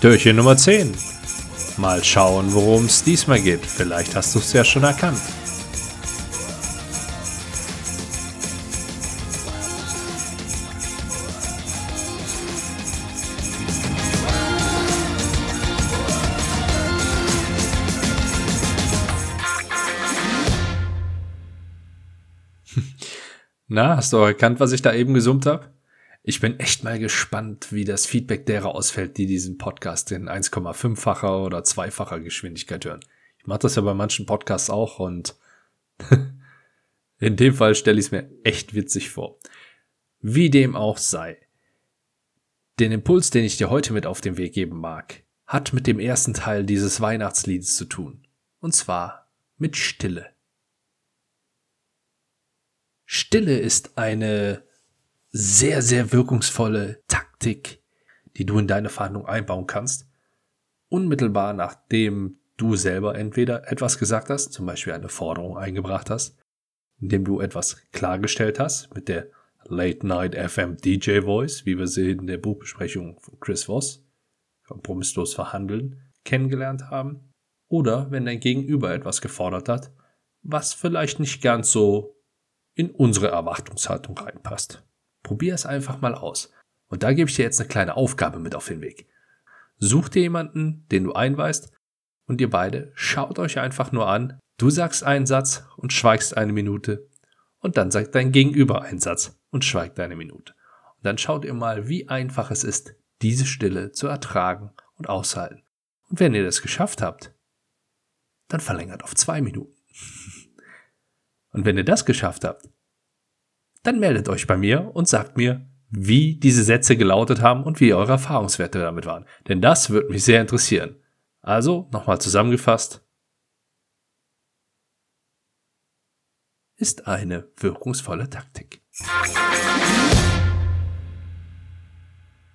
Türchen Nummer 10. Mal schauen, worum es diesmal geht. Vielleicht hast du es ja schon erkannt. Na, hast du auch erkannt, was ich da eben gesummt habe? Ich bin echt mal gespannt, wie das Feedback derer ausfällt, die diesen Podcast in 1,5-facher oder zweifacher Geschwindigkeit hören. Ich mache das ja bei manchen Podcasts auch und in dem Fall stelle ich es mir echt witzig vor. Wie dem auch sei. Den Impuls, den ich dir heute mit auf den Weg geben mag, hat mit dem ersten Teil dieses Weihnachtsliedes zu tun. Und zwar mit Stille. Stille ist eine sehr, sehr wirkungsvolle Taktik, die du in deine Verhandlung einbauen kannst. Unmittelbar nachdem du selber entweder etwas gesagt hast, zum Beispiel eine Forderung eingebracht hast, indem du etwas klargestellt hast mit der Late Night FM DJ Voice, wie wir sie in der Buchbesprechung von Chris Voss, kompromisslos verhandeln, kennengelernt haben. Oder wenn dein Gegenüber etwas gefordert hat, was vielleicht nicht ganz so in unsere Erwartungshaltung reinpasst. Probier es einfach mal aus. Und da gebe ich dir jetzt eine kleine Aufgabe mit auf den Weg. Such dir jemanden, den du einweist, und ihr beide schaut euch einfach nur an. Du sagst einen Satz und schweigst eine Minute. Und dann sagt dein Gegenüber einen Satz und schweigt eine Minute. Und dann schaut ihr mal, wie einfach es ist, diese Stille zu ertragen und aushalten. Und wenn ihr das geschafft habt, dann verlängert auf zwei Minuten. Und wenn ihr das geschafft habt, dann meldet euch bei mir und sagt mir, wie diese Sätze gelautet haben und wie eure Erfahrungswerte damit waren. Denn das würde mich sehr interessieren. Also, nochmal zusammengefasst, ist eine wirkungsvolle Taktik.